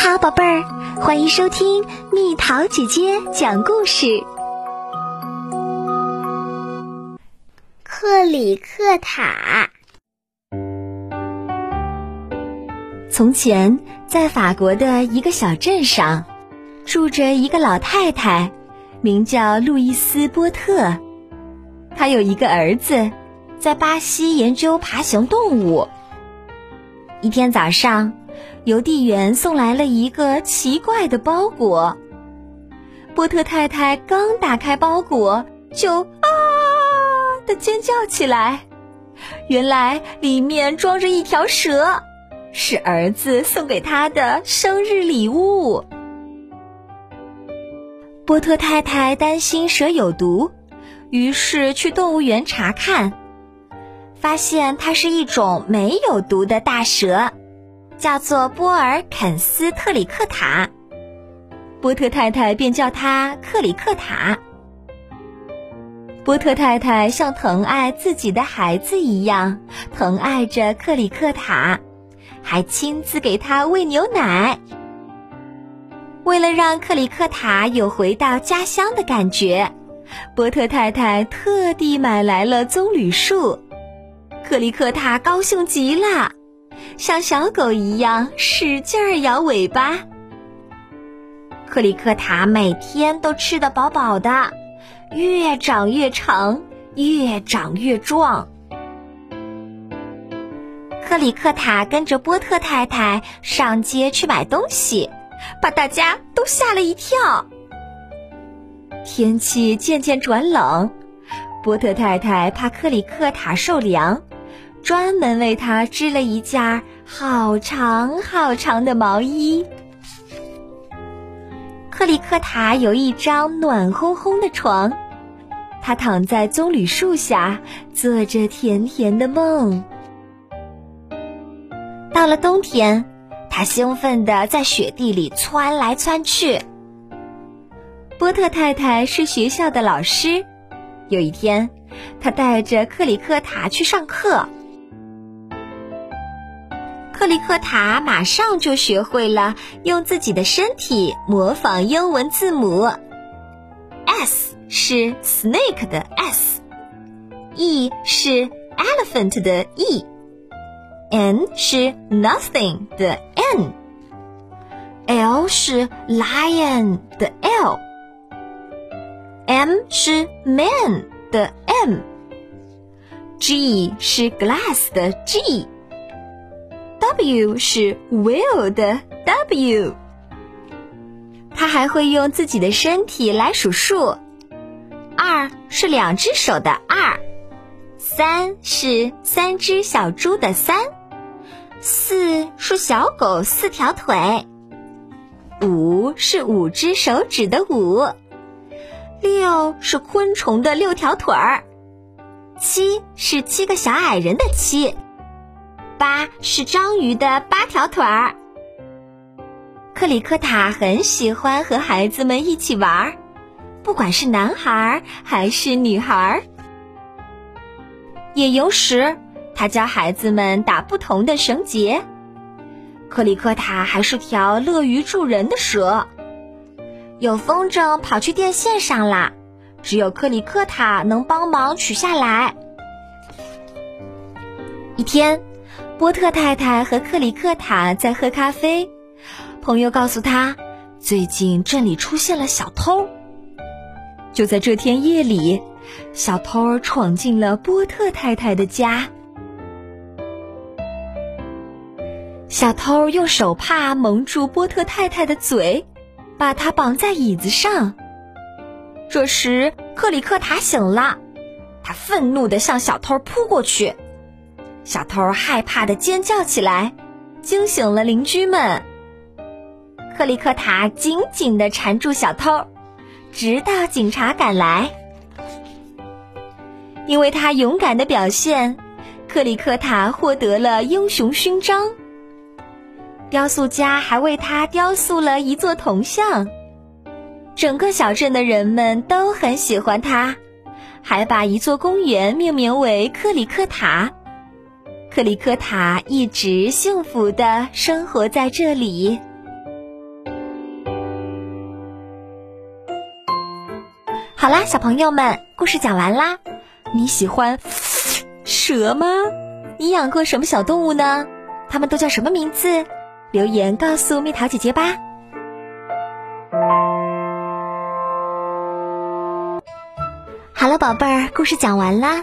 好，宝贝儿，欢迎收听蜜桃姐姐讲故事。克里克塔。从前，在法国的一个小镇上，住着一个老太太，名叫路易斯·波特。她有一个儿子，在巴西研究爬行动物。一天早上。邮递员送来了一个奇怪的包裹。波特太太刚打开包裹，就啊的尖叫起来。原来里面装着一条蛇，是儿子送给他的生日礼物。波特太太担心蛇有毒，于是去动物园查看，发现它是一种没有毒的大蛇。叫做波尔肯斯特里克塔，波特太太便叫他克里克塔。波特太太像疼爱自己的孩子一样疼爱着克里克塔，还亲自给他喂牛奶。为了让克里克塔有回到家乡的感觉，波特太太特地买来了棕榈树。克里克塔高兴极了。像小狗一样使劲儿摇尾巴。克里克塔每天都吃得饱饱的，越长越长，越长越壮。克里克塔跟着波特太太上街去买东西，把大家都吓了一跳。天气渐渐转冷，波特太太怕克里克塔受凉。专门为他织了一件好长好长的毛衣。克里克塔有一张暖烘烘的床，他躺在棕榈树下，做着甜甜的梦。到了冬天，他兴奋地在雪地里窜来窜去。波特太太是学校的老师，有一天，他带着克里克塔去上课。克里克塔马上就学会了用自己的身体模仿英文字母。S 是 snake 的 S，E 是 elephant 的 E，N 是 nothing 的 N，L 是 lion 的 L，M 是 man 的 M，G 是 glass 的 G。 W 是 will 的 W，他还会用自己的身体来数数。二是两只手的二，三是三只小猪的三，四是小狗四条腿，五是五只手指的五，六是昆虫的六条腿儿，七是七个小矮人的七。八是章鱼的八条腿儿。克里克塔很喜欢和孩子们一起玩儿，不管是男孩还是女孩。野游时，他教孩子们打不同的绳结。克里克塔还是条乐于助人的蛇。有风筝跑去电线上啦，只有克里克塔能帮忙取下来。一天。波特太太和克里克塔在喝咖啡，朋友告诉他，最近镇里出现了小偷。就在这天夜里，小偷闯进了波特太太的家。小偷用手帕蒙住波特太太的嘴，把她绑在椅子上。这时，克里克塔醒了，他愤怒地向小偷扑过去。小偷害怕的尖叫起来，惊醒了邻居们。克里克塔紧紧的缠住小偷，直到警察赶来。因为他勇敢的表现，克里克塔获得了英雄勋章。雕塑家还为他雕塑了一座铜像。整个小镇的人们都很喜欢他，还把一座公园命名为克里克塔。克里克塔一直幸福的生活在这里。好啦，小朋友们，故事讲完啦。你喜欢蛇吗？你养过什么小动物呢？它们都叫什么名字？留言告诉蜜桃姐姐吧。好了，宝贝儿，故事讲完啦。